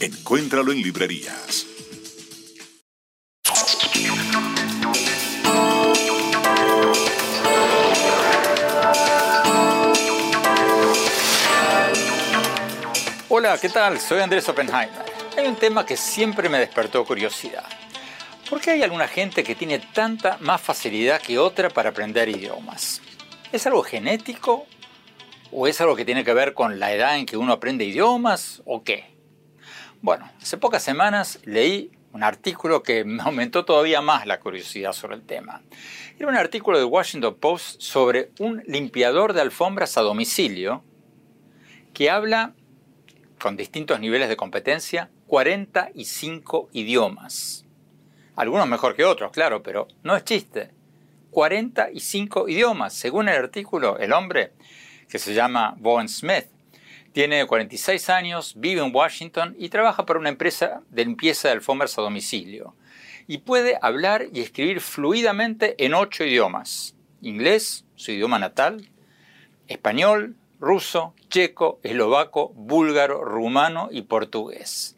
Encuéntralo en librerías. Hola, ¿qué tal? Soy Andrés Oppenheimer. Hay un tema que siempre me despertó curiosidad. ¿Por qué hay alguna gente que tiene tanta más facilidad que otra para aprender idiomas? ¿Es algo genético? ¿O es algo que tiene que ver con la edad en que uno aprende idiomas? ¿O qué? Bueno, hace pocas semanas leí un artículo que me aumentó todavía más la curiosidad sobre el tema. Era un artículo de Washington Post sobre un limpiador de alfombras a domicilio que habla con distintos niveles de competencia, 45 idiomas. Algunos mejor que otros, claro, pero no es chiste. 45 idiomas. Según el artículo, el hombre, que se llama Bowen Smith, tiene 46 años, vive en Washington y trabaja para una empresa de limpieza de alfombras a domicilio. Y puede hablar y escribir fluidamente en ocho idiomas. Inglés, su idioma natal, español, ruso, checo, eslovaco, búlgaro, rumano y portugués.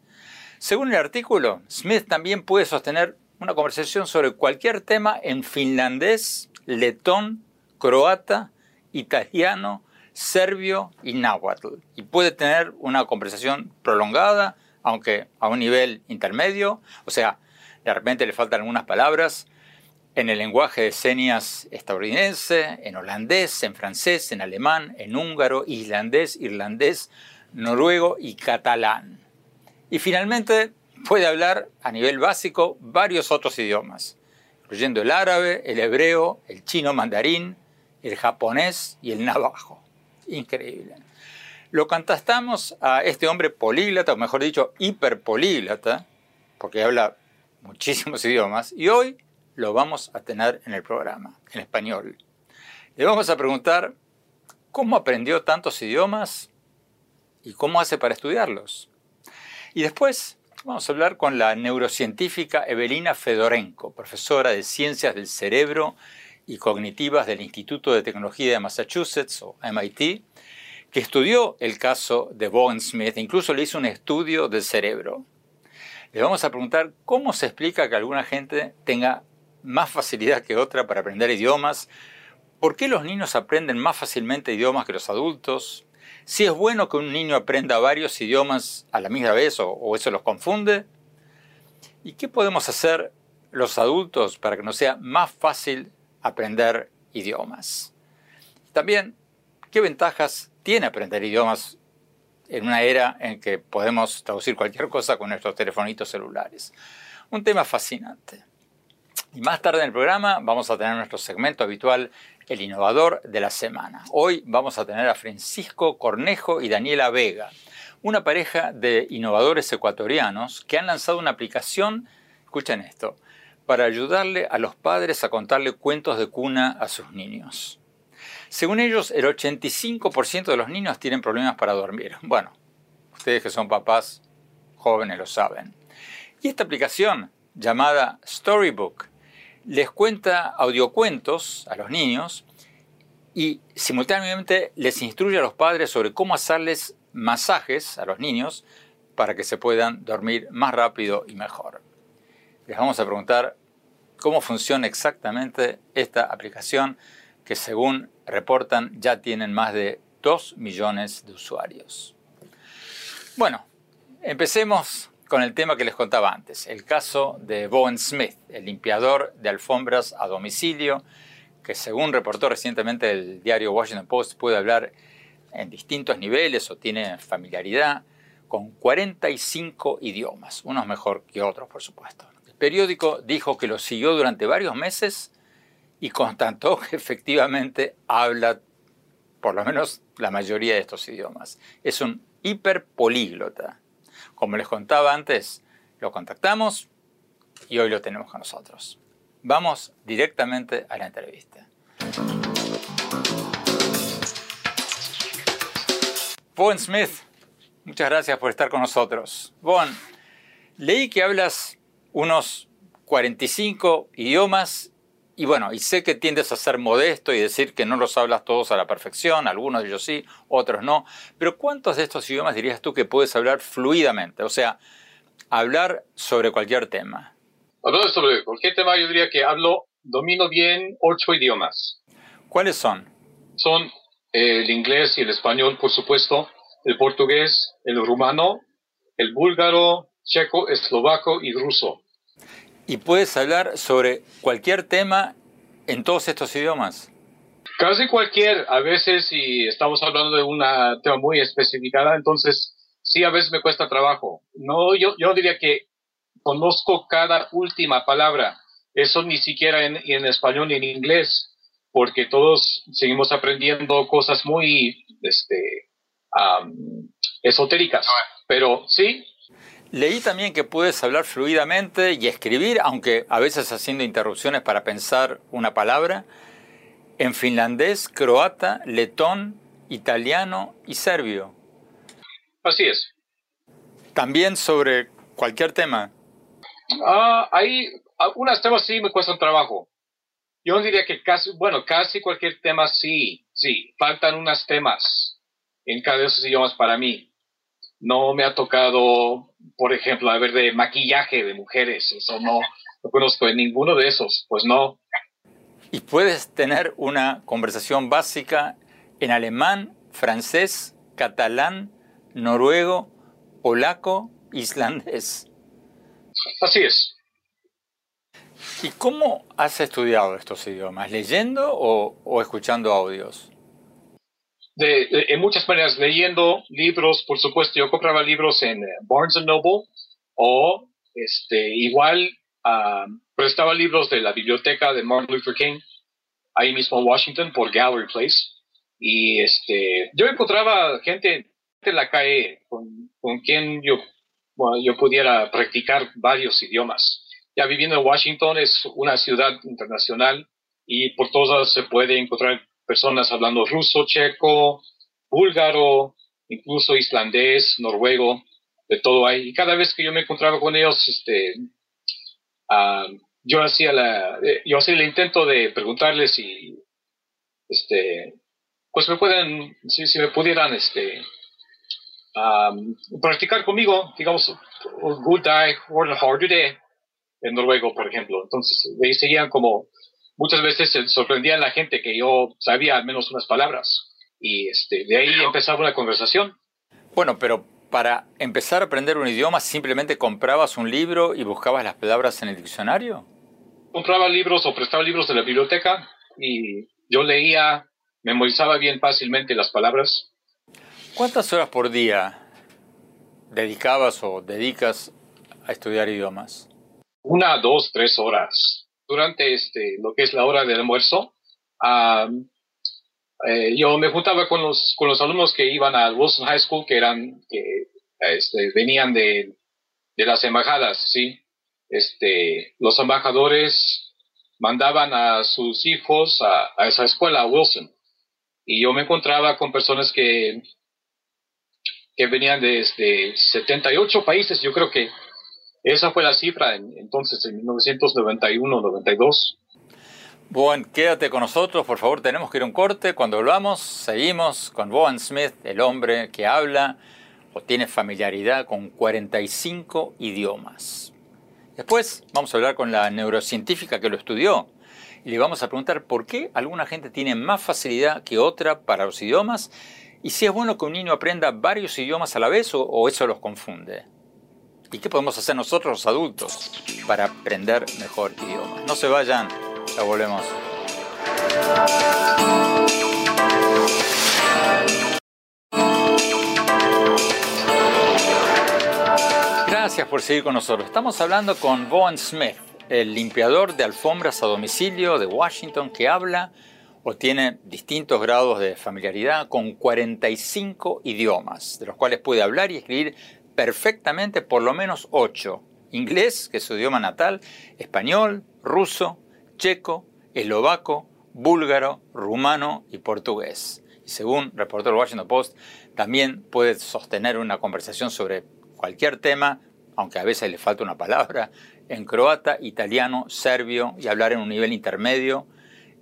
Según el artículo, Smith también puede sostener una conversación sobre cualquier tema en finlandés, letón, croata, italiano, serbio y náhuatl. Y puede tener una conversación prolongada, aunque a un nivel intermedio, o sea, de repente le faltan algunas palabras, en el lenguaje de señas estadounidense, en holandés, en francés, en alemán, en húngaro, islandés, irlandés, noruego y catalán. Y finalmente puede hablar a nivel básico varios otros idiomas, incluyendo el árabe, el hebreo, el chino mandarín, el japonés y el navajo. Increíble. Lo contestamos a este hombre políglota, o mejor dicho, hiperpolíglota, porque habla muchísimos idiomas, y hoy lo vamos a tener en el programa, en español. Le vamos a preguntar cómo aprendió tantos idiomas y cómo hace para estudiarlos. Y después vamos a hablar con la neurocientífica Evelina Fedorenko, profesora de Ciencias del Cerebro y Cognitivas del Instituto de Tecnología de Massachusetts, o MIT, que estudió el caso de Bowen Smith, incluso le hizo un estudio del cerebro. Le vamos a preguntar cómo se explica que alguna gente tenga más facilidad que otra para aprender idiomas, por qué los niños aprenden más fácilmente idiomas que los adultos, si es bueno que un niño aprenda varios idiomas a la misma vez o, o eso los confunde, y qué podemos hacer los adultos para que nos sea más fácil aprender idiomas. También, ¿qué ventajas tiene aprender idiomas en una era en que podemos traducir cualquier cosa con nuestros telefonitos celulares? Un tema fascinante. Y más tarde en el programa vamos a tener nuestro segmento habitual, El Innovador de la Semana. Hoy vamos a tener a Francisco Cornejo y Daniela Vega, una pareja de innovadores ecuatorianos que han lanzado una aplicación, escuchen esto, para ayudarle a los padres a contarle cuentos de cuna a sus niños. Según ellos, el 85% de los niños tienen problemas para dormir. Bueno, ustedes que son papás jóvenes lo saben. Y esta aplicación, llamada Storybook, les cuenta audiocuentos a los niños y simultáneamente les instruye a los padres sobre cómo hacerles masajes a los niños para que se puedan dormir más rápido y mejor. Les vamos a preguntar cómo funciona exactamente esta aplicación que según reportan ya tienen más de 2 millones de usuarios. Bueno, empecemos con el tema que les contaba antes, el caso de Bowen Smith, el limpiador de alfombras a domicilio, que según reportó recientemente el diario Washington Post puede hablar en distintos niveles o tiene familiaridad con 45 idiomas, unos mejor que otros, por supuesto. Periódico dijo que lo siguió durante varios meses y constató que efectivamente habla por lo menos la mayoría de estos idiomas. Es un hiperpolíglota. Como les contaba antes, lo contactamos y hoy lo tenemos con nosotros. Vamos directamente a la entrevista. Bowen Smith, muchas gracias por estar con nosotros. Bowen, leí que hablas unos 45 idiomas y bueno, y sé que tiendes a ser modesto y decir que no los hablas todos a la perfección, algunos de ellos sí, otros no, pero ¿cuántos de estos idiomas dirías tú que puedes hablar fluidamente? O sea, hablar sobre cualquier tema. Hablar sobre cualquier tema, yo diría que hablo, domino bien ocho idiomas. ¿Cuáles son? Son el inglés y el español, por supuesto, el portugués, el rumano, el búlgaro, checo, eslovaco y ruso. ¿Y puedes hablar sobre cualquier tema en todos estos idiomas? Casi cualquier, a veces si estamos hablando de un tema muy especificado, entonces sí, a veces me cuesta trabajo. No, yo, yo diría que conozco cada última palabra, eso ni siquiera en, en español ni en inglés, porque todos seguimos aprendiendo cosas muy este, esotéricas. Pero sí, Leí también que puedes hablar fluidamente y escribir, aunque a veces haciendo interrupciones para pensar una palabra, en finlandés, croata, letón, italiano y serbio. Así es. También sobre cualquier tema. Ah, hay algunos temas sí me cuestan trabajo. Yo diría que casi, bueno, casi cualquier tema sí, sí. Faltan unos temas en cada de esos idiomas para mí. No me ha tocado por ejemplo, a ver, de maquillaje de mujeres, eso no, no conozco en ninguno de esos, pues no. ¿Y puedes tener una conversación básica en alemán, francés, catalán, noruego, polaco, islandés? Así es. ¿Y cómo has estudiado estos idiomas? ¿Leyendo o, o escuchando audios? De, en muchas maneras, leyendo libros, por supuesto, yo compraba libros en eh, Barnes Noble o este, igual uh, prestaba libros de la biblioteca de Martin Luther King, ahí mismo en Washington, por Gallery Place. Y este, yo encontraba gente en la calle con, con quien yo, yo pudiera practicar varios idiomas. Ya viviendo en Washington es una ciudad internacional y por todos lados se puede encontrar personas hablando ruso, checo, búlgaro, incluso islandés, noruego, de todo ahí. Y cada vez que yo me encontraba con ellos, este, ah, yo hacía la, eh, yo hacía el intento de preguntarles si, este, pues me pueden, si, si me pudieran, este, practicar conmigo, digamos, good day or hard day, en noruego, por ejemplo. Entonces, me seguían como muchas veces se sorprendía a la gente que yo sabía al menos unas palabras. Y este, de ahí empezaba una conversación. Bueno, pero para empezar a aprender un idioma, ¿simplemente comprabas un libro y buscabas las palabras en el diccionario? Compraba libros o prestaba libros de la biblioteca y yo leía, memorizaba bien fácilmente las palabras. ¿Cuántas horas por día dedicabas o dedicas a estudiar idiomas? Una, dos, tres horas durante este, lo que es la hora del almuerzo, eh, yo me juntaba con los, con los alumnos que iban al Wilson High School, que eran, que este, venían de, de las embajadas, ¿sí? Este, los embajadores mandaban a sus hijos a, a, esa escuela, a Wilson. Y yo me encontraba con personas que, que venían de, de 78 países. Yo creo que esa fue la cifra en, entonces, en 1991-92. Bowen, quédate con nosotros, por favor, tenemos que ir a un corte. Cuando volvamos, seguimos con Bowen Smith, el hombre que habla o tiene familiaridad con 45 idiomas. Después vamos a hablar con la neurocientífica que lo estudió y le vamos a preguntar por qué alguna gente tiene más facilidad que otra para los idiomas y si es bueno que un niño aprenda varios idiomas a la vez o, o eso los confunde. ¿Y qué podemos hacer nosotros los adultos para aprender mejor idiomas? No se vayan, ya volvemos. Gracias por seguir con nosotros. Estamos hablando con Bowen Smith, el limpiador de alfombras a domicilio de Washington que habla o tiene distintos grados de familiaridad con 45 idiomas, de los cuales puede hablar y escribir perfectamente por lo menos 8. Inglés, que es su idioma natal, español, ruso, checo, eslovaco, búlgaro, rumano y portugués. Y según reportó el Washington Post, también puede sostener una conversación sobre cualquier tema, aunque a veces le falta una palabra, en croata, italiano, serbio y hablar en un nivel intermedio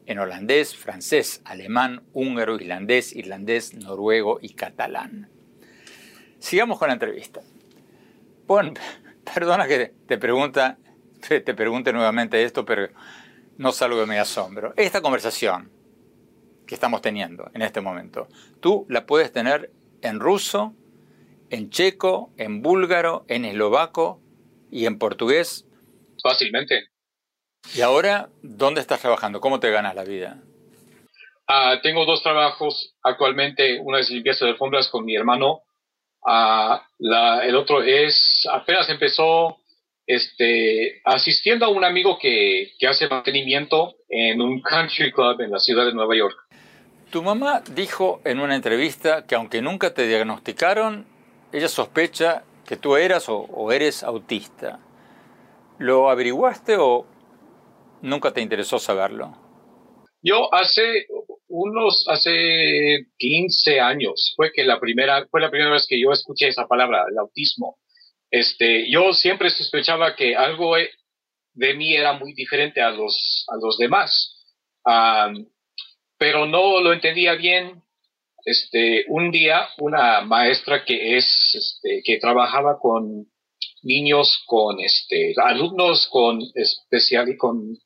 en holandés, francés, alemán, húngaro, islandés, irlandés, noruego y catalán. Sigamos con la entrevista. Bueno, perdona que te, pregunta, te, pregunte nuevamente esto, pero no salgo de mi asombro. Esta conversación que estamos teniendo en este momento, tú la puedes tener en ruso, en checo, en búlgaro, en eslovaco y en portugués. Fácilmente. ¿Y ahora dónde estás trabajando? ¿Cómo te ganas la vida? Ah, tengo dos trabajos actualmente. Uno es limpieza de alfombras con mi hermano. El otro es, apenas empezó este, asistiendo a un amigo que, que hace mantenimiento en un country club en la ciudad de Nueva York. Tu mamá dijo en una entrevista que aunque nunca te diagnosticaron, ella sospecha que tú eras o, o eres autista. ¿Lo averiguaste o nunca te interesó saberlo? Yo hace unos, hace 15 años fue que la primera, fue la primera vez que yo escuché esa palabra, el autismo. Este, yo siempre sospechaba que algo de mí era muy diferente a los, a los demás. pero no lo entendía bien. Este, un día, una maestra que es, este, que trabajaba con niños con, este, alumnos con especial y con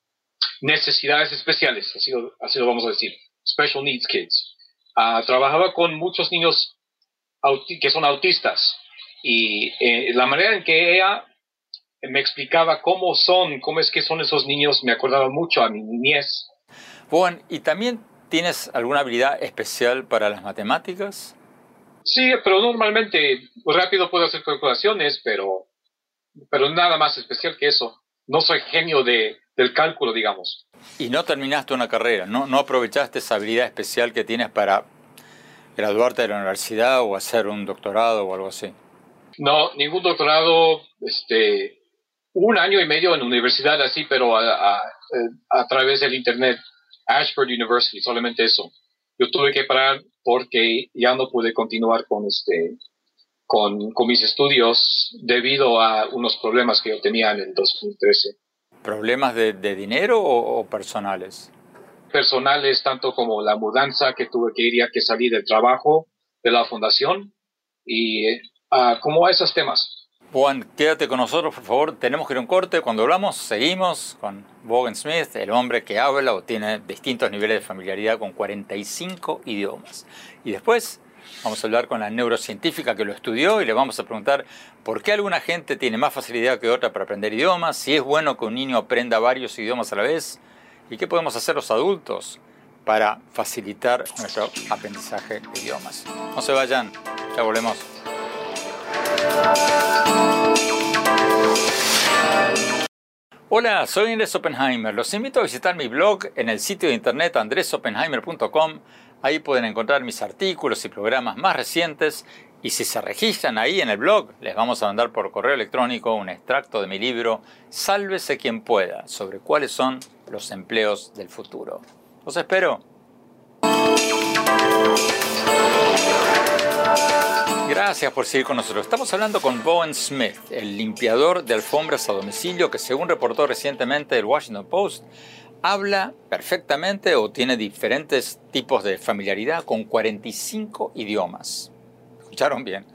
necesidades especiales, así lo, así lo vamos a decir, special needs kids. Ah, trabajaba con muchos niños que son autistas y eh, la manera en que ella me explicaba cómo son, cómo es que son esos niños, me acordaba mucho a mi niñez. Juan, ¿y también tienes alguna habilidad especial para las matemáticas? Sí, pero normalmente rápido puedo hacer calculaciones, pero, pero nada más especial que eso. No soy genio de, del cálculo, digamos. Y no terminaste una carrera, ¿no? no aprovechaste esa habilidad especial que tienes para graduarte de la universidad o hacer un doctorado o algo así. No, ningún doctorado, este, un año y medio en universidad así, pero a, a, través del internet, Ashford University, solamente eso. Yo tuve que parar porque ya no pude continuar con este, con, con mis estudios debido a unos problemas que yo tenía en el 2013. ¿Problemas de, dinero o, personales? Personales, tanto como la mudanza que tuve que ir ya que salí del trabajo de la fundación y uh, como a esos temas. Juan, quédate con nosotros, por favor. Tenemos que ir a un corte. Cuando hablamos, seguimos con Bogan Smith, el hombre que habla o tiene distintos niveles de familiaridad con 45 idiomas. Y después Vamos a hablar con la neurocientífica que lo estudió y le vamos a preguntar por qué alguna gente tiene más facilidad que otra para aprender idiomas, si es bueno que un niño aprenda varios idiomas a la vez y qué podemos hacer los adultos para facilitar nuestro aprendizaje de idiomas. No se vayan, ya volvemos. Hola, soy Andrés Oppenheimer. Los invito a visitar mi blog en el sitio de internet andresoppenheimer.com Ahí pueden encontrar mis artículos y programas más recientes y si se registran ahí en el blog, les vamos a mandar por correo electrónico un extracto de mi libro Sálvese quien pueda sobre cuáles son los empleos del futuro. Los espero. Gracias por seguir con nosotros. Estamos hablando con Bowen Smith, el limpiador de alfombras a domicilio que según reportó recientemente el Washington Post, habla perfectamente o tiene diferentes tipos de familiaridad con 45 idiomas. ¿Escucharon bien?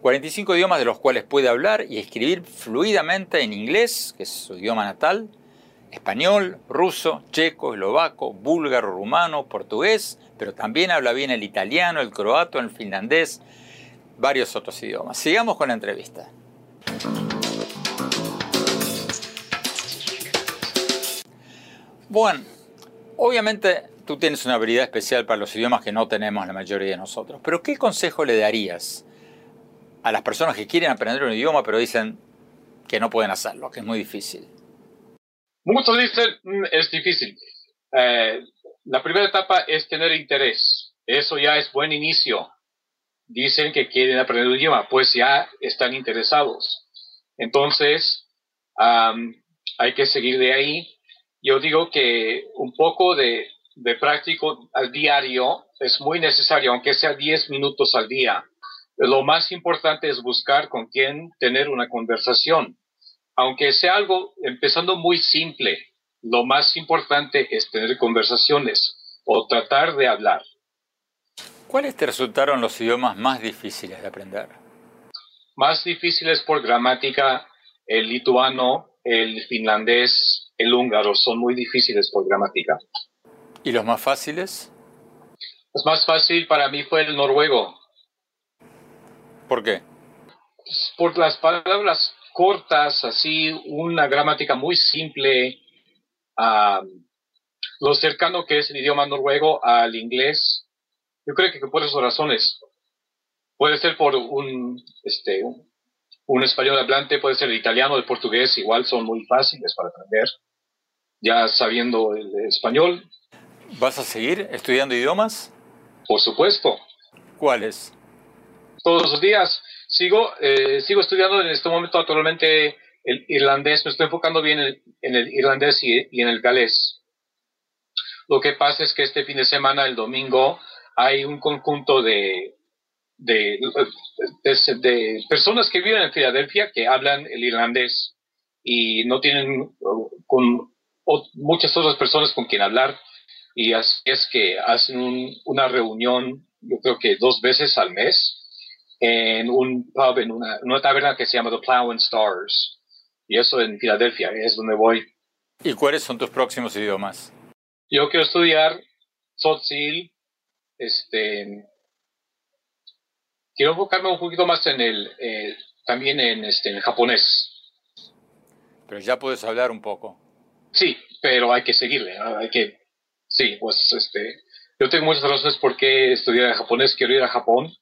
45 idiomas de los cuales puede hablar y escribir fluidamente en inglés, que es su idioma natal, español, ruso, checo, eslovaco, búlgaro, rumano, portugués, pero también habla bien el italiano, el croato, el finlandés, varios otros idiomas. Sigamos con la entrevista. Bueno, obviamente tú tienes una habilidad especial para los idiomas que no tenemos la mayoría de nosotros, pero ¿qué consejo le darías a las personas que quieren aprender un idioma pero dicen que no pueden hacerlo, que es muy difícil? Muchos dicen mm, es difícil. Eh, la primera etapa es tener interés. Eso ya es buen inicio. Dicen que quieren aprender un idioma, pues ya están interesados. Entonces, hay que seguir de ahí yo digo que un poco de, práctico al diario es muy necesario, aunque sea 10 minutos al día. Lo más importante es buscar con quién tener una conversación. Aunque sea algo empezando muy simple, lo más importante es tener conversaciones o tratar de hablar. ¿Cuáles te resultaron los idiomas más difíciles de aprender? Más difíciles por gramática, el lituano, el finlandés, el húngaro son muy difíciles por gramática. ¿Y los más fáciles? Los más fácil para mí fue el noruego. ¿Por qué? Por las palabras cortas, así, una gramática muy simple, lo cercano que es el idioma noruego al inglés. Yo creo que por esas razones. Puede ser por un, este, un español hablante, puede ser el italiano, el portugués, igual son muy fáciles para aprender ya sabiendo el español. ¿Vas a seguir estudiando idiomas? Por supuesto. ¿Cuáles? Todos los días. Sigo, eh, sigo estudiando en este momento actualmente el irlandés. Me estoy enfocando bien en, el irlandés y, en el galés. Lo que pasa es que este fin de semana, el domingo, hay un conjunto de, de, de, personas que viven en Filadelfia que hablan el irlandés y no tienen con o muchas otras personas con quien hablar y así es que hacen una reunión, yo creo que dos veces al mes, en un pub, en una, una taberna que se llama The Plow and Stars. Y eso en Filadelfia, es donde voy. ¿Y cuáles son tus próximos idiomas? Yo quiero estudiar Tzotzil, este, quiero enfocarme un poquito más en el, eh, también en, este, en japonés. Pero ya puedes hablar un poco. Sí, pero hay que seguirle, hay que, sí, pues este, yo tengo muchas razones por qué estudiar japonés, quiero ir a Japón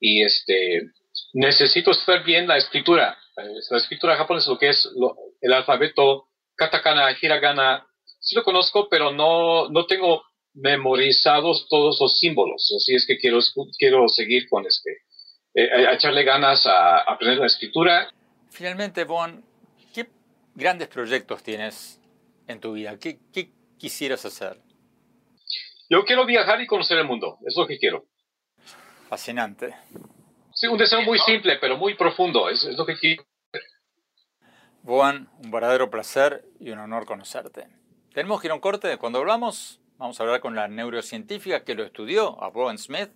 y este, necesito estudiar bien la escritura. La escritura japonesa, lo que es el alfabeto, katakana, hiragana, sí lo conozco, pero no, no tengo memorizados todos los símbolos, así es que quiero, quiero seguir con este, eh, echarle ganas a aprender la escritura. Finalmente, Bon, ¿qué grandes proyectos tienes en tu vida? ¿Qué, quisieras hacer? Yo quiero viajar y conocer el mundo, es lo que quiero. Fascinante. Sí, un deseo muy simple, pero muy profundo, es, lo que quiero. Juan, un verdadero placer y un honor conocerte. Tenemos que ir a un corte. Cuando hablamos, vamos a hablar con la neurocientífica que lo estudió, a Bowen Smith,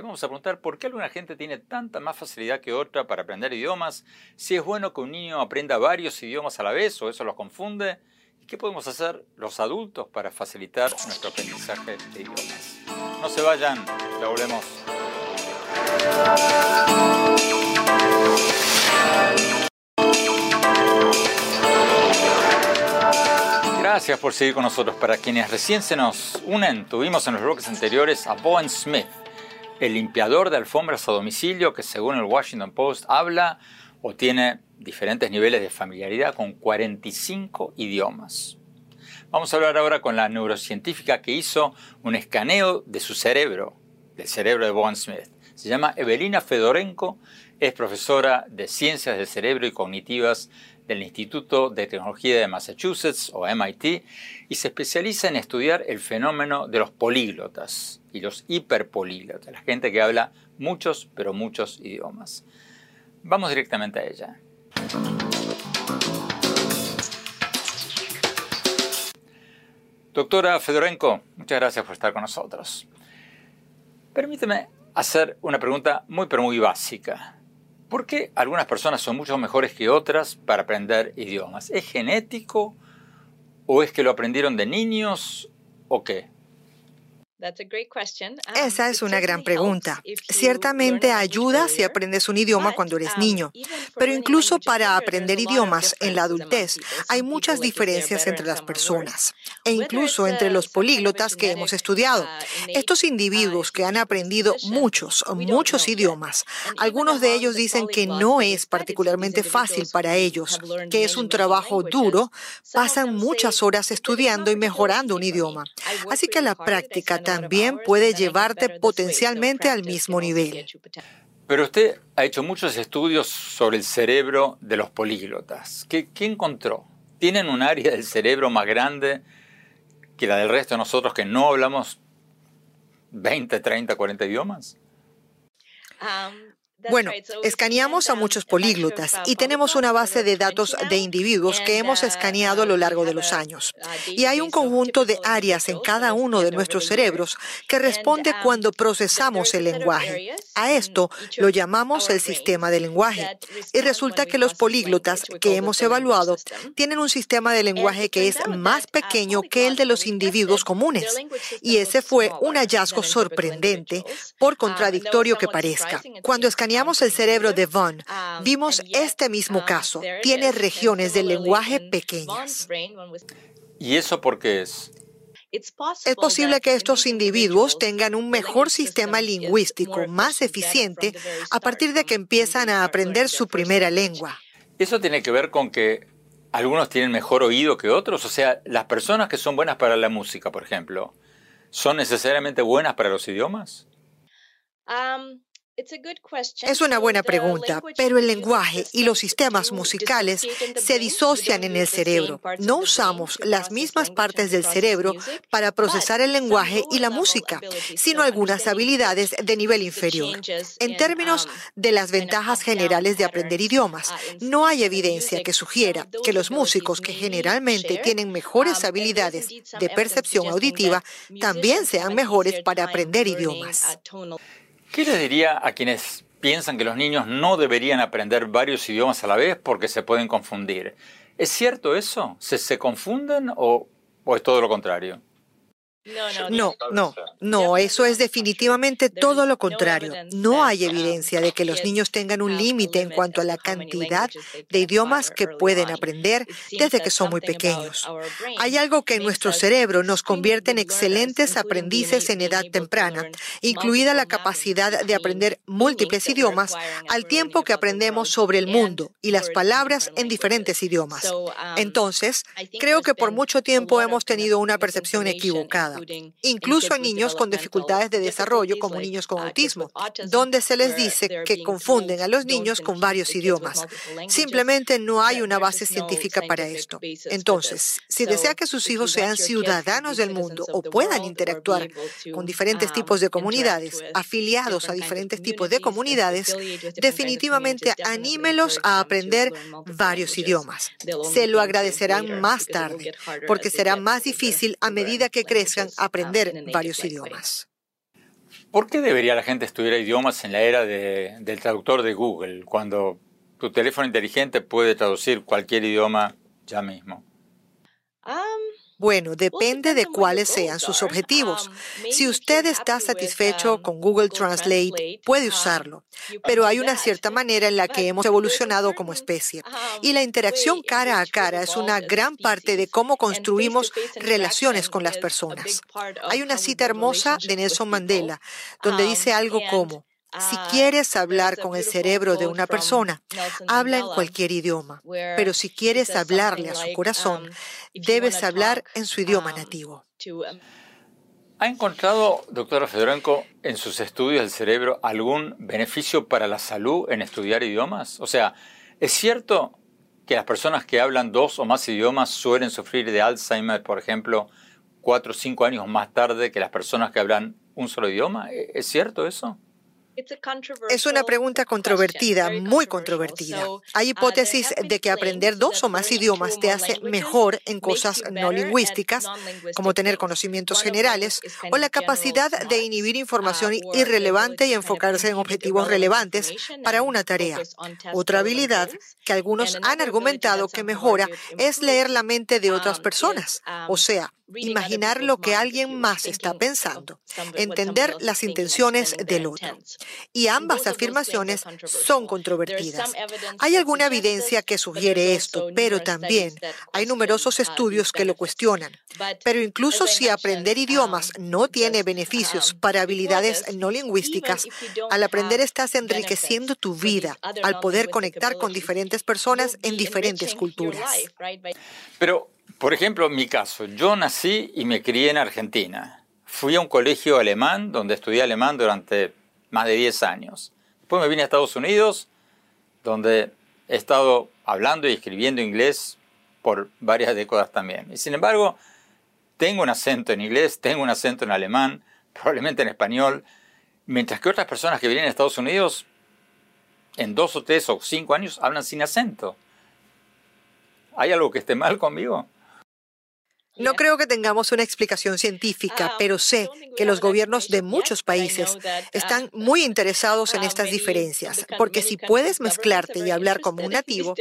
vamos a preguntar por qué alguna gente tiene tanta más facilidad que otra para aprender idiomas, si es bueno que un niño aprenda varios idiomas a la vez o eso los confunde, ¿Qué podemos hacer los adultos para facilitar nuestro aprendizaje de idiomas? No se vayan, ya volvemos. Gracias por seguir con nosotros. Para quienes recién se nos unen, tuvimos en los bloques anteriores a Bowen Smith, el limpiador de alfombras a domicilio que según el Washington Post habla o tiene diferentes niveles de familiaridad con 45 idiomas. Vamos a hablar ahora con la neurocientífica que hizo un escaneo de su cerebro, del cerebro de Bowen Smith. Se llama Evelina Fedorenko, es profesora de Ciencias del Cerebro y Cognitivas del Instituto de Tecnología de Massachusetts o MIT y se especializa en estudiar el fenómeno de los políglotas y los hiperpolíglotas, la gente que habla muchos pero muchos idiomas. Vamos directamente a ella. Doctora Fedorenko, muchas gracias por estar con nosotros. Permíteme hacer una pregunta muy pero muy básica. ¿Por qué algunas personas son mucho mejores que otras para aprender idiomas? ¿Es genético o es que lo aprendieron de niños o qué? Um, Esa es una gran pregunta. Ciertamente ayuda si aprendes un idioma cuando eres um, niño, pero incluso para aprender idiomas en la adultez. hay muchas diferencias entre las personas e incluso entre los políglotas que hemos estudiado. Uh, Estos uh, individuos que han aprendido muchos, muchos idiomas, algunos de ellos dicen que no es particularmente fácil para ellos, que es un trabajo duro, pasan muchas horas estudiando y mejorando un idioma. Así que la práctica también puede llevarte potencialmente al mismo nivel. Pero usted ha hecho muchos estudios sobre el cerebro de los políglotas. ¿Qué, encontró? ¿Tienen un área del cerebro más grande que la del resto de nosotros que no hablamos 20, 30, 40 idiomas? Bueno, escaneamos a muchos políglotas y tenemos una base de datos de individuos que hemos escaneado a lo largo de los años. Y hay un conjunto de áreas en cada uno de nuestros cerebros que responde cuando procesamos el lenguaje. A esto lo llamamos el sistema de lenguaje. Y resulta que los políglotas que hemos evaluado tienen un sistema de lenguaje que es más pequeño que el de los individuos comunes. Y ese fue un hallazgo sorprendente, por contradictorio que parezca. Cuando escaneamos el cerebro de Von, um, vimos este mismo um, caso. Tiene regiones del lenguaje pequeñas. ¿Y eso por qué es? Es posible que estos individuos tengan un mejor sistema lingüístico más eficiente a partir de que empiezan a aprender su primera lengua. ¿Eso tiene que ver con que algunos tienen mejor oído que otros? O sea, las personas que son buenas para la música, por ejemplo, ¿son necesariamente buenas para los idiomas? Um, es una buena pregunta, pero el lenguaje y los sistemas musicales se disocian en el cerebro. No usamos las mismas partes del cerebro para procesar el lenguaje y la música, sino algunas habilidades de nivel inferior. En términos um, de las ventajas generales de aprender idiomas, uh, no hay evidencia que sugiera que los músicos que generalmente tienen mejores um, habilidades de percepción auditiva también sean mejores para aprender idiomas. ¿Qué le diría a quienes piensan que los niños no deberían aprender varios idiomas a la vez porque se pueden confundir? ¿Es cierto eso? ¿Se, se confunden o, o es todo lo contrario? No, no, no, eso es definitivamente todo lo contrario. No hay evidencia de que los niños tengan un límite en cuanto a la cantidad de idiomas que pueden aprender desde que son muy pequeños. Hay algo que en nuestro cerebro nos convierte en excelentes aprendices en edad temprana, incluida la capacidad de aprender múltiples idiomas al tiempo que aprendemos sobre el mundo y las palabras en diferentes idiomas. Um, Entonces, creo que por mucho tiempo hemos tenido una percepción equivocada incluso en niños con dificultades de desarrollo como niños con autismo, donde se les dice que confunden a los niños con varios idiomas. Simplemente no hay una base científica para esto. Entonces, si desea que sus hijos sean ciudadanos del mundo o puedan interactuar con diferentes tipos de comunidades, afiliados a diferentes tipos de comunidades, definitivamente anímelos a aprender varios idiomas. Se lo agradecerán más tarde, porque será más difícil a medida que aprender varios idiomas. ¿Por qué debería la gente estudiar idiomas en la era del traductor de Google, cuando tu teléfono inteligente puede traducir cualquier idioma ya mismo? Bueno, depende de cuáles sean sus objetivos. Um, si usted está satisfecho um, con Google Translate, puede um, usarlo, pero hay una cierta manera en la que hemos evolucionado como especie. Y la interacción cara a cara es una gran parte de cómo construimos relaciones con las personas. Hay una cita hermosa de Nelson Mandela, donde dice algo como, si ah, quieres hablar con el cerebro de una persona, habla en cualquier idioma, pero si quieres hablarle a su corazón, um, debes hablar en su idioma um, nativo. Um, ¿Ha encontrado, doctora Fedorenko, en sus estudios del cerebro algún beneficio para la salud en estudiar idiomas? O sea, ¿es cierto que las personas que hablan dos o más idiomas suelen sufrir de Alzheimer, por ejemplo, cuatro o cinco años más tarde que las personas que hablan un solo idioma? ¿E-, ¿Es cierto eso? Es una pregunta controvertida, muy controvertida. Hay uh, hipótesis de que aprender dos o más idiomas te hace mejor en cosas no lingüísticas, como tener conocimientos generales, o la capacidad de inhibir información uh, irrelevante y enfocarse en objetivos relevantes para una tarea. Otra habilidad que algunos han argumentado que mejora es leer la mente de otras um, personas, o um, sea, imaginar lo que alguien más está pensando, entender las intenciones del otro. Y ambas afirmaciones son controvertidas. Hay alguna evidencia que sugiere esto, pero también hay numerosos estudios que lo cuestionan. Pero incluso si aprender idiomas no tiene beneficios para habilidades no lingüísticas, al aprender estás enriqueciendo tu vida, al poder conectar con diferentes personas en diferentes culturas. Pero, por ejemplo, en mi caso, yo nací y me crié en Argentina. Fui a un colegio alemán donde estudié alemán durante más de 10 años. Después me vine a Estados Unidos, donde he estado hablando y escribiendo inglés por varias décadas también. Y sin embargo, tengo un acento en inglés, tengo un acento en alemán, probablemente en español, mientras que otras personas que vienen a Estados Unidos en dos o tres o cinco años hablan sin acento. ¿Hay algo que esté mal conmigo? No creo que tengamos una explicación científica, pero sé que los gobiernos de muchos países están muy interesados en estas diferencias, porque si puedes mezclarte y hablar como un nativo,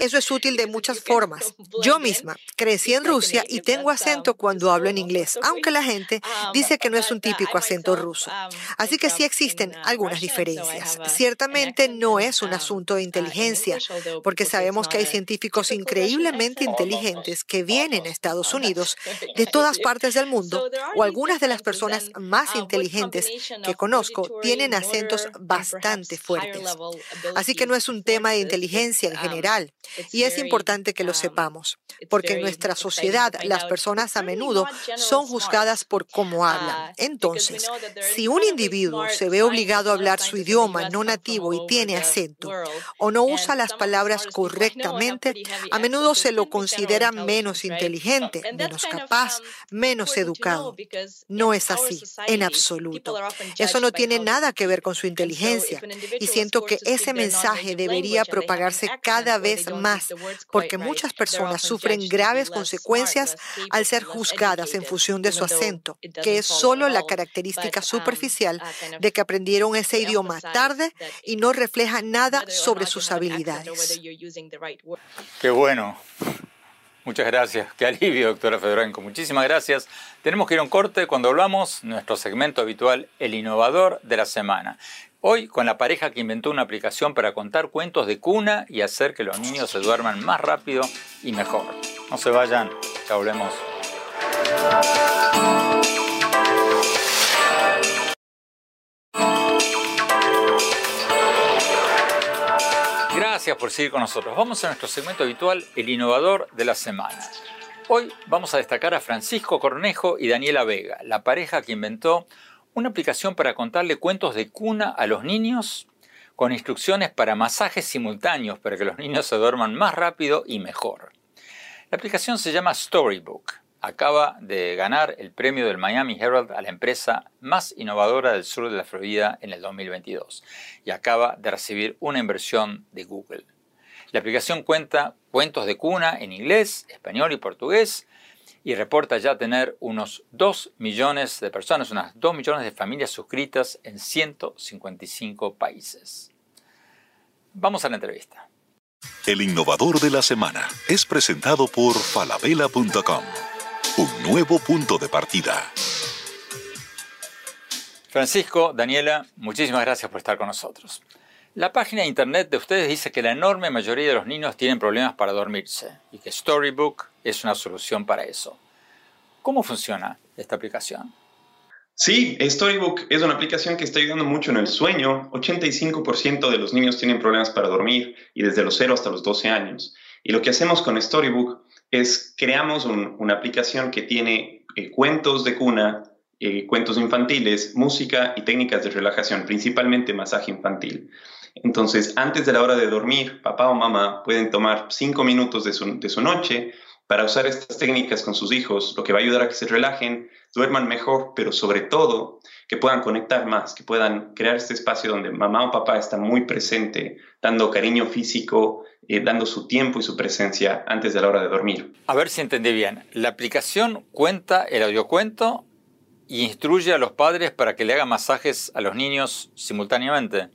eso es útil de muchas formas. Yo misma crecí en Rusia y tengo acento cuando hablo en inglés, aunque la gente dice que no es un típico acento ruso. Así que sí existen algunas diferencias. Ciertamente no es un asunto de inteligencia, porque sabemos que hay científicos increíblemente inteligentes que vienen a Estados Unidos de todas partes del mundo, o algunas de las personas más inteligentes que conozco tienen acentos bastante fuertes. Así que no es un tema de inteligencia en general, y es importante que lo sepamos, porque en nuestra sociedad las personas a menudo son juzgadas por cómo hablan. Entonces, si un individuo se ve obligado a hablar su idioma no nativo y tiene acento, o no usa las palabras correctamente, a menudo se lo considera menos inteligente, menos capaz, menos educado. No es así, en absoluto. Eso no tiene nada que ver con su inteligencia. Y siento que ese mensaje debería propagarse cada vez más, porque muchas personas sufren graves consecuencias al ser juzgadas en función de su acento, que es solo la característica superficial de que aprendieron ese idioma tarde y no refleja nada sobre sus habilidades. Qué bueno. Muchas gracias. Qué alivio, doctora Fedorenko. Muchísimas gracias. Tenemos que ir a un corte cuando hablamos nuestro segmento habitual, El Innovador de la Semana. Hoy con la pareja que inventó una aplicación para contar cuentos de cuna y hacer que los niños se duerman más rápido y mejor. No se vayan, ya volvemos. Gracias por seguir con nosotros. Vamos a nuestro segmento habitual, el innovador de la semana. Hoy vamos a destacar a Francisco Cornejo y Daniela Vega, la pareja que inventó una aplicación para contarle cuentos de cuna a los niños con instrucciones para masajes simultáneos para que los niños se duerman más rápido y mejor. La aplicación se llama Storybook acaba de ganar el premio del Miami Herald a la empresa más innovadora del sur de la Florida en el 2022 y acaba de recibir una inversión de Google. La aplicación cuenta cuentos de cuna en inglés, español y portugués y reporta ya tener unos 2 millones de personas, unas 2 millones de familias suscritas en 155 países. Vamos a la entrevista. El innovador de la semana es presentado por falabella.com un nuevo punto de partida. Francisco, Daniela, muchísimas gracias por estar con nosotros. La página de internet de ustedes dice que la enorme mayoría de los niños tienen problemas para dormirse y que Storybook es una solución para eso. ¿Cómo funciona esta aplicación? Sí, Storybook es una aplicación que está ayudando mucho en el sueño. 85% de los niños tienen problemas para dormir y desde los 0 hasta los 12 años. Y lo que hacemos con Storybook es creamos una aplicación que tiene eh, cuentos de cuna, eh, cuentos infantiles, música y técnicas de relajación, principalmente masaje infantil. Entonces, antes de la hora de dormir, papá o mamá pueden tomar cinco minutos de su, de su noche para usar estas técnicas con sus hijos, lo que va a ayudar a que se relajen, duerman mejor, pero sobre todo que puedan conectar más, que puedan crear este espacio donde mamá o papá están muy presente, dando cariño físico, eh, dando su tiempo y su presencia antes de la hora de dormir. A ver si entendí bien. La aplicación cuenta el audiocuento e instruye a los padres para que le hagan masajes a los niños simultáneamente.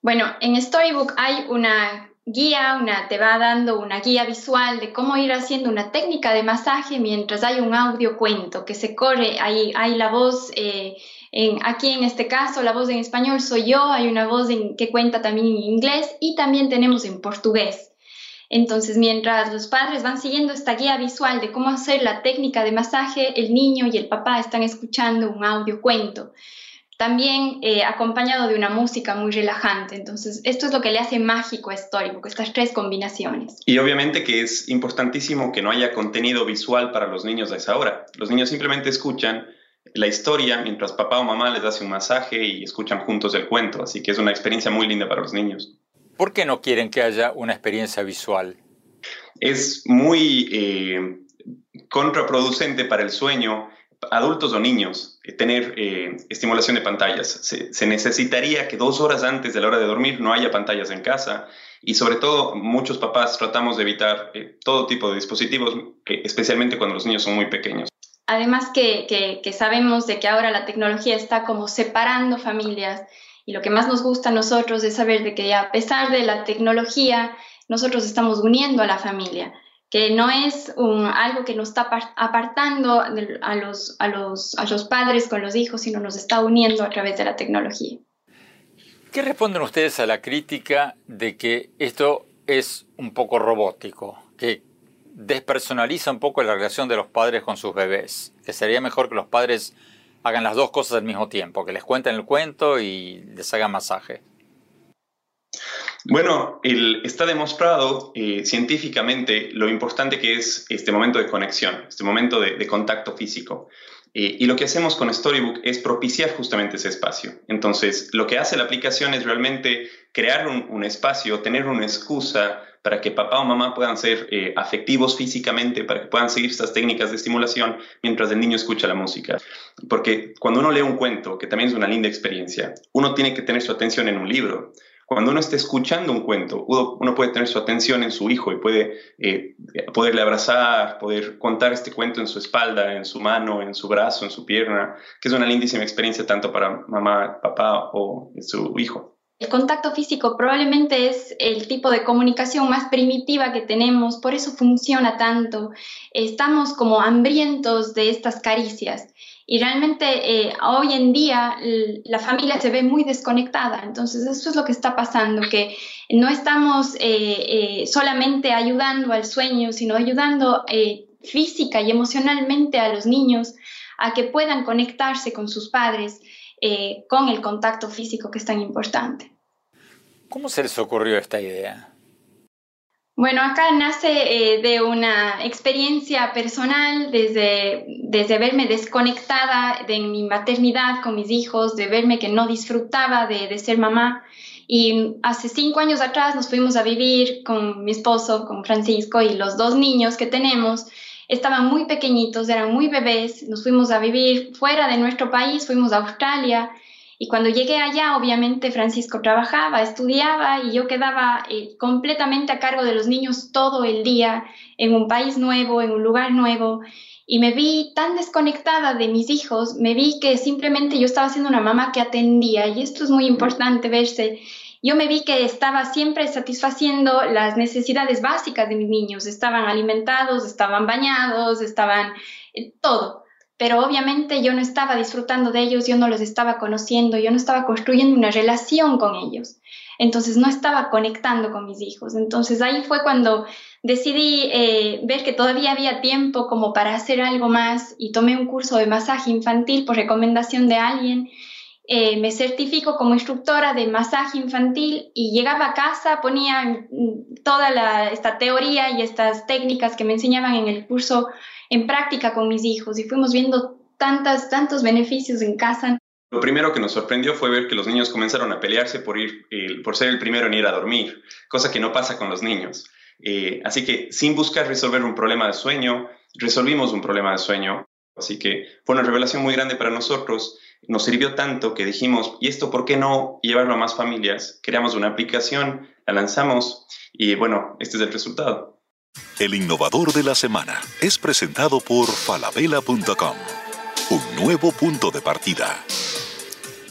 Bueno, en Storybook hay una guía, una, te va dando una guía visual de cómo ir haciendo una técnica de masaje mientras hay un audio cuento que se corre, hay, hay la voz, eh, en, aquí en este caso la voz en español soy yo, hay una voz en, que cuenta también en inglés y también tenemos en portugués. Entonces, mientras los padres van siguiendo esta guía visual de cómo hacer la técnica de masaje, el niño y el papá están escuchando un audio cuento también eh, acompañado de una música muy relajante. Entonces, esto es lo que le hace mágico a Storybook, estas tres combinaciones. Y obviamente que es importantísimo que no haya contenido visual para los niños a esa hora. Los niños simplemente escuchan la historia mientras papá o mamá les hace un masaje y escuchan juntos el cuento, así que es una experiencia muy linda para los niños. ¿Por qué no quieren que haya una experiencia visual? Es muy eh, contraproducente para el sueño adultos o niños tener eh, estimulación de pantallas. Se, necesitaría que dos horas antes de la hora de dormir no haya pantallas en casa y sobre todo muchos papás tratamos de evitar eh, todo tipo de dispositivos, especialmente cuando los niños son muy pequeños. Además que, que, sabemos de que ahora la tecnología está como separando familias y lo que más nos gusta a nosotros es saber de que a pesar de la tecnología, nosotros estamos uniendo a la familia que no es algo que nos está apartando a los, a, los, a los padres con los hijos, sino nos está uniendo a través de la tecnología. ¿Qué responden ustedes a la crítica de que esto es un poco robótico, que despersonaliza un poco la relación de los padres con sus bebés? Que sería mejor que los padres hagan las dos cosas al mismo tiempo, que les cuenten el cuento y les hagan masaje. Bueno, está demostrado eh, científicamente lo importante que es este momento de conexión, este momento de, contacto físico. Eh, y lo que hacemos con Storybook es propiciar justamente ese espacio. Entonces, lo que hace la aplicación es realmente crear un, espacio, tener una excusa para que papá o mamá puedan ser eh, afectivos físicamente, para que puedan seguir estas técnicas de estimulación mientras el niño escucha la música. Porque cuando uno lee un cuento, que también es una linda experiencia, uno tiene que tener su atención en un libro. Cuando uno está escuchando un cuento, uno, puede tener su atención en su hijo y puede eh, poderle abrazar, poder contar este cuento en su espalda, en su mano, en su brazo, en su pierna, que es una lindísima experiencia tanto para mamá, papá o su hijo. El contacto físico probablemente es el tipo de comunicación más primitiva que tenemos, por eso funciona tanto. Estamos como hambrientos de estas caricias. Y realmente eh, hoy en día la familia se ve muy desconectada. Entonces, eso es lo que está pasando, que no estamos eh, eh, solamente ayudando al sueño, sino ayudando física y emocionalmente a los niños a que puedan conectarse con sus padres con el contacto físico que es tan importante. ¿Cómo se les ocurrió esta idea? Bueno, acá nace eh, de una experiencia personal, desde, desde verme desconectada de mi maternidad con mis hijos, de verme que no disfrutaba de, de, ser mamá. Y hace cinco años atrás nos fuimos a vivir con mi esposo, con Francisco, y los dos niños que tenemos estaban muy pequeñitos, eran muy bebés. Nos fuimos a vivir fuera de nuestro país, fuimos a Australia y cuando llegué allá, obviamente Francisco trabajaba, estudiaba y yo quedaba eh, completamente a cargo de los niños todo el día en un país nuevo, en un lugar nuevo. Y me vi tan desconectada de mis hijos, me vi que simplemente yo estaba siendo una mamá que atendía y esto es muy importante verse. Yo me vi que estaba siempre satisfaciendo las necesidades básicas de mis niños. Estaban alimentados, estaban bañados, estaban eh, todo pero obviamente yo no estaba disfrutando de ellos, yo no los estaba conociendo, yo no estaba construyendo una relación con ellos. Entonces no estaba conectando con mis hijos. Entonces ahí fue cuando decidí eh, ver que todavía había tiempo como para hacer algo más y tomé un curso de masaje infantil por recomendación de alguien. Eh, me certifico como instructora de masaje infantil y llegaba a casa, ponía toda esta teoría y estas técnicas que me enseñaban en el curso en práctica con mis hijos y fuimos viendo tantas, tantos beneficios en casa. Lo primero que nos sorprendió fue ver que los niños comenzaron a pelearse por, ir, por ser el primero en ir a dormir, cosa que no pasa con los niños. Eh, así que sin buscar resolver un problema de sueño, resolvimos un problema de sueño. Así que fue una revelación muy grande para nosotros. Nos sirvió tanto que dijimos, ¿y esto por qué no llevarlo a más familias? Creamos una aplicación, la lanzamos y bueno, este es el resultado. El innovador de la semana es presentado por falabella.com. Un nuevo punto de partida.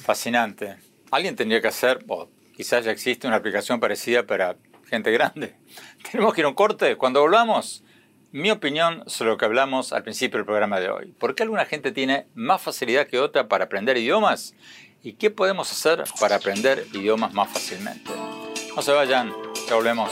Fascinante. Alguien tendría que hacer, o quizás ya existe una aplicación parecida para gente grande. Tenemos que ir a un corte. Cuando volvamos, mi opinión sobre lo que hablamos al principio del programa de hoy. ¿Por qué alguna gente tiene más facilidad que otra para aprender idiomas? ¿Y qué podemos hacer para aprender idiomas más fácilmente? No se vayan, ya volvemos.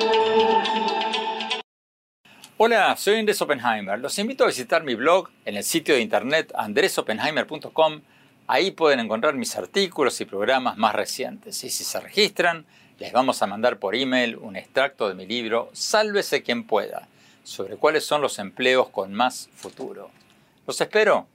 Hola, soy Andrés Oppenheimer. Los invito a visitar mi blog en el sitio de internet andresoppenheimer.com. Ahí pueden encontrar mis artículos y programas más recientes. Y si se registran, les vamos a mandar por email un extracto de mi libro Sálvese quien pueda, sobre cuáles son los empleos con más futuro. Los espero.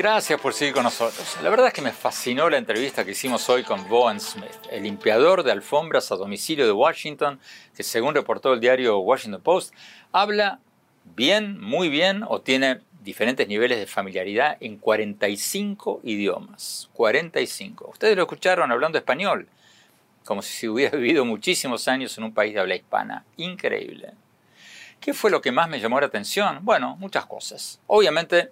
Gracias por seguir con nosotros. La verdad es que me fascinó la entrevista que hicimos hoy con Bowen Smith, el limpiador de alfombras a domicilio de Washington, que según reportó el diario Washington Post, habla bien, muy bien o tiene diferentes niveles de familiaridad en 45 idiomas. 45. Ustedes lo escucharon hablando español, como si hubiera vivido muchísimos años en un país de habla hispana. Increíble. ¿Qué fue lo que más me llamó la atención? Bueno, muchas cosas. Obviamente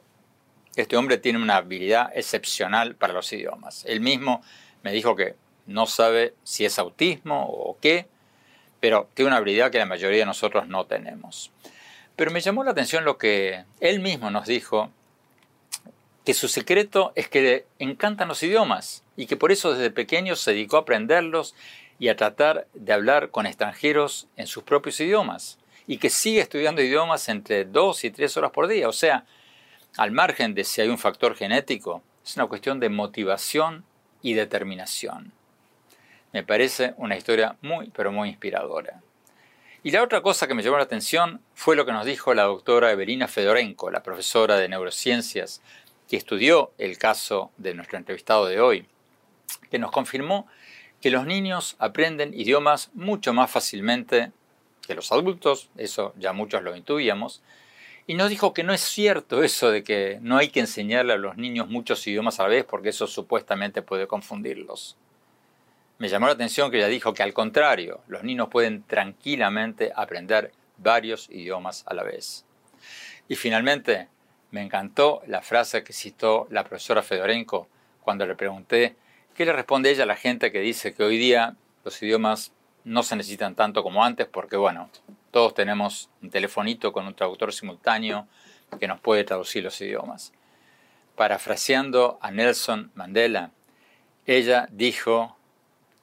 este hombre tiene una habilidad excepcional para los idiomas. Él mismo me dijo que no sabe si es autismo o qué, pero tiene una habilidad que la mayoría de nosotros no tenemos. Pero me llamó la atención lo que él mismo nos dijo, que su secreto es que le encantan los idiomas y que por eso desde pequeño se dedicó a aprenderlos y a tratar de hablar con extranjeros en sus propios idiomas y que sigue estudiando idiomas entre dos y tres horas por día. O sea, al margen de si hay un factor genético, es una cuestión de motivación y determinación. Me parece una historia muy, pero muy inspiradora. Y la otra cosa que me llamó la atención fue lo que nos dijo la doctora Evelina Fedorenko, la profesora de neurociencias, que estudió el caso de nuestro entrevistado de hoy, que nos confirmó que los niños aprenden idiomas mucho más fácilmente que los adultos, eso ya muchos lo intuíamos, y nos dijo que no es cierto eso de que no hay que enseñarle a los niños muchos idiomas a la vez porque eso supuestamente puede confundirlos. Me llamó la atención que ella dijo que al contrario, los niños pueden tranquilamente aprender varios idiomas a la vez. Y finalmente, me encantó la frase que citó la profesora Fedorenko cuando le pregunté qué le responde ella a la gente que dice que hoy día los idiomas no se necesitan tanto como antes porque, bueno, todos tenemos un telefonito con un traductor simultáneo que nos puede traducir los idiomas. Parafraseando a Nelson Mandela, ella dijo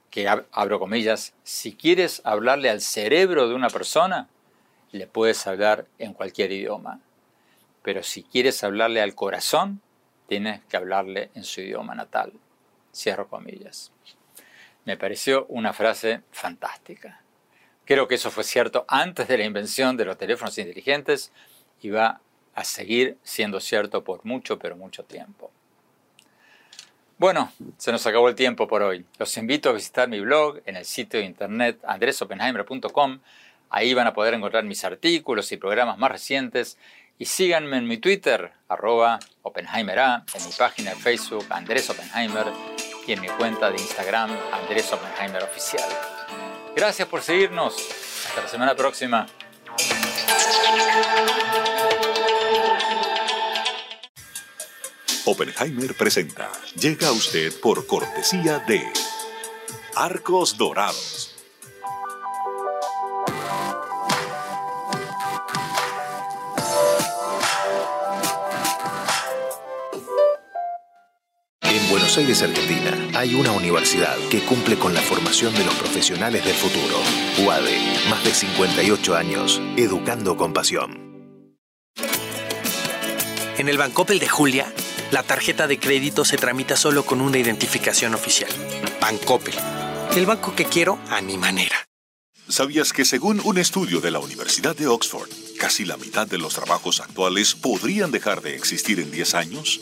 que, abro comillas, si quieres hablarle al cerebro de una persona, le puedes hablar en cualquier idioma. Pero si quieres hablarle al corazón, tienes que hablarle en su idioma natal. Cierro comillas. Me pareció una frase fantástica. Creo que eso fue cierto antes de la invención de los teléfonos inteligentes y va a seguir siendo cierto por mucho, pero mucho tiempo. Bueno, se nos acabó el tiempo por hoy. Los invito a visitar mi blog en el sitio de internet andresopenheimer.com. Ahí van a poder encontrar mis artículos y programas más recientes. Y síganme en mi Twitter, arroba OppenheimerA, en mi página de Facebook, Andrés Oppenheimer, y en mi cuenta de Instagram, Andrés Oppenheimer Oficial. Gracias por seguirnos. Hasta la semana próxima. Oppenheimer presenta. Llega a usted por cortesía de Arcos Dorados. Buenos Aires, Argentina, hay una universidad que cumple con la formación de los profesionales del futuro. UADE, más de 58 años, educando con pasión. En el Bancoppel de Julia, la tarjeta de crédito se tramita solo con una identificación oficial. Bancoppel, el banco que quiero a mi manera. ¿Sabías que según un estudio de la Universidad de Oxford, casi la mitad de los trabajos actuales podrían dejar de existir en 10 años?